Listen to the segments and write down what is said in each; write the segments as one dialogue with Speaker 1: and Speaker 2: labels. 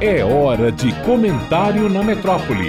Speaker 1: É hora de comentário na metrópole.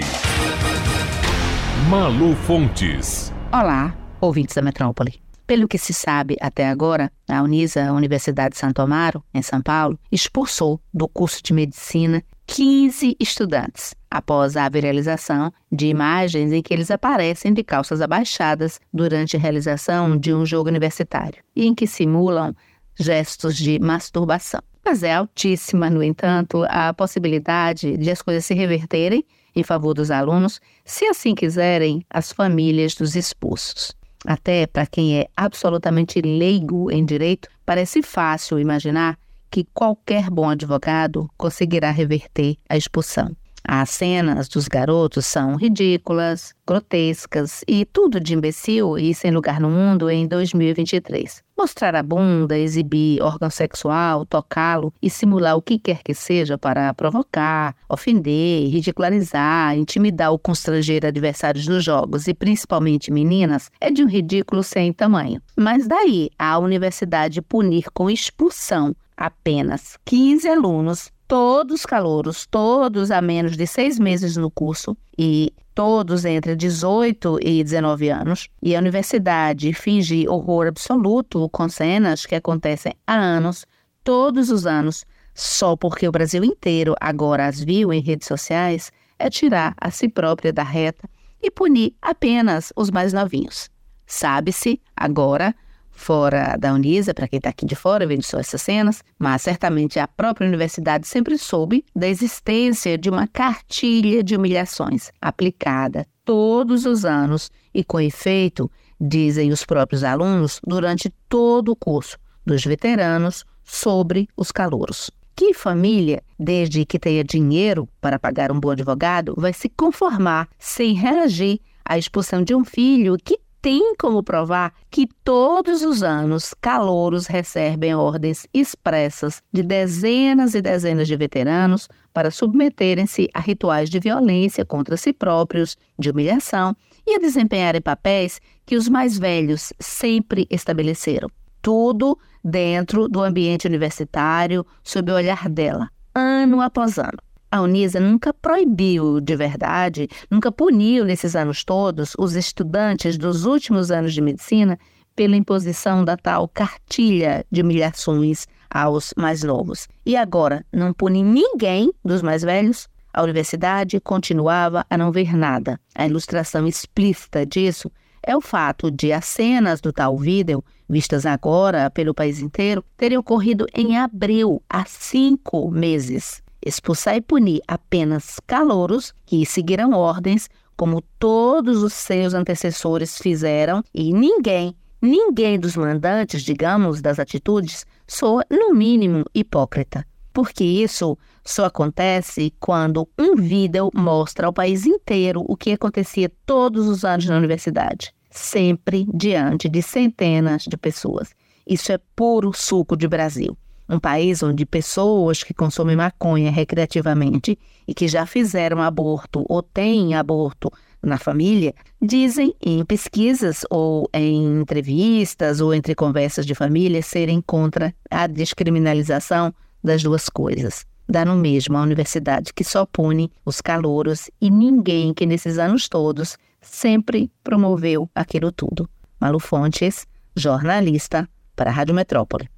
Speaker 1: Malu Fontes.
Speaker 2: Olá, ouvintes da metrópole. Pelo que se sabe até agora, a Unisa, a Universidade de Santo Amaro, em São Paulo, expulsou do curso de medicina 15 estudantes após a viralização de imagens em que eles aparecem de calças abaixadas durante a realização de um jogo universitário e em que simulam gestos de masturbação. Mas é altíssima, no entanto, a possibilidade de as coisas se reverterem em favor dos alunos, se assim quiserem as famílias dos expulsos. Até para quem é absolutamente leigo em direito, parece fácil imaginar que qualquer bom advogado conseguirá reverter a expulsão. As cenas dos garotos são ridículas, grotescas e tudo de imbecil e sem lugar no mundo em 2023. Mostrar a bunda, exibir órgão sexual, tocá-lo e simular o que quer que seja para provocar, ofender, ridicularizar, intimidar ou constranger adversários nos jogos e principalmente meninas é de um ridículo sem tamanho. Mas daí a universidade punir com expulsão apenas 15 alunos todos calouros, todos a menos de seis meses no curso e todos entre 18 e 19 anos, e a universidade finge horror absoluto com cenas que acontecem há anos, todos os anos, só porque o Brasil inteiro agora as viu em redes sociais, é tirar a si própria da reta e punir apenas os mais novinhos. Sabe-se agora fora da Unisa, para quem está aqui de fora vendo só essas cenas, mas certamente a própria universidade sempre soube da existência de uma cartilha de humilhações aplicada todos os anos e com efeito, dizem os próprios alunos, durante todo o curso dos veteranos sobre os calouros. Que família, desde que tenha dinheiro para pagar um bom advogado, vai se conformar sem reagir à expulsão de um filho que tem como provar que todos os anos calouros recebem ordens expressas de dezenas e dezenas de veteranos para submeterem-se a rituais de violência contra si próprios, de humilhação e a desempenharem papéis que os mais velhos sempre estabeleceram. Tudo dentro do ambiente universitário, sob o olhar dela, ano após ano. A Unisa nunca proibiu de verdade, nunca puniu nesses anos todos os estudantes dos últimos anos de medicina pela imposição da tal cartilha de humilhações aos mais novos. E agora, não pune ninguém dos mais velhos? A universidade continuava a não ver nada. A ilustração explícita disso é o fato de as cenas do tal vídeo, vistas agora pelo país inteiro, terem ocorrido em abril, há cinco meses expulsar e punir apenas calouros que seguirão ordens como todos os seus antecessores fizeram e ninguém, ninguém dos mandantes, digamos, das atitudes, soa no mínimo hipócrita. Porque isso só acontece quando um vídeo mostra ao país inteiro o que acontecia todos os anos na universidade, sempre diante de centenas de pessoas. Isso é puro suco de Brasil um país onde pessoas que consomem maconha recreativamente e que já fizeram aborto ou têm aborto na família, dizem em pesquisas ou em entrevistas ou entre conversas de família serem contra a descriminalização das duas coisas. Dá no mesmo a universidade que só pune os calouros e ninguém que nesses anos todos sempre promoveu aquilo tudo. Malu Fontes, jornalista para a Rádio Metrópole.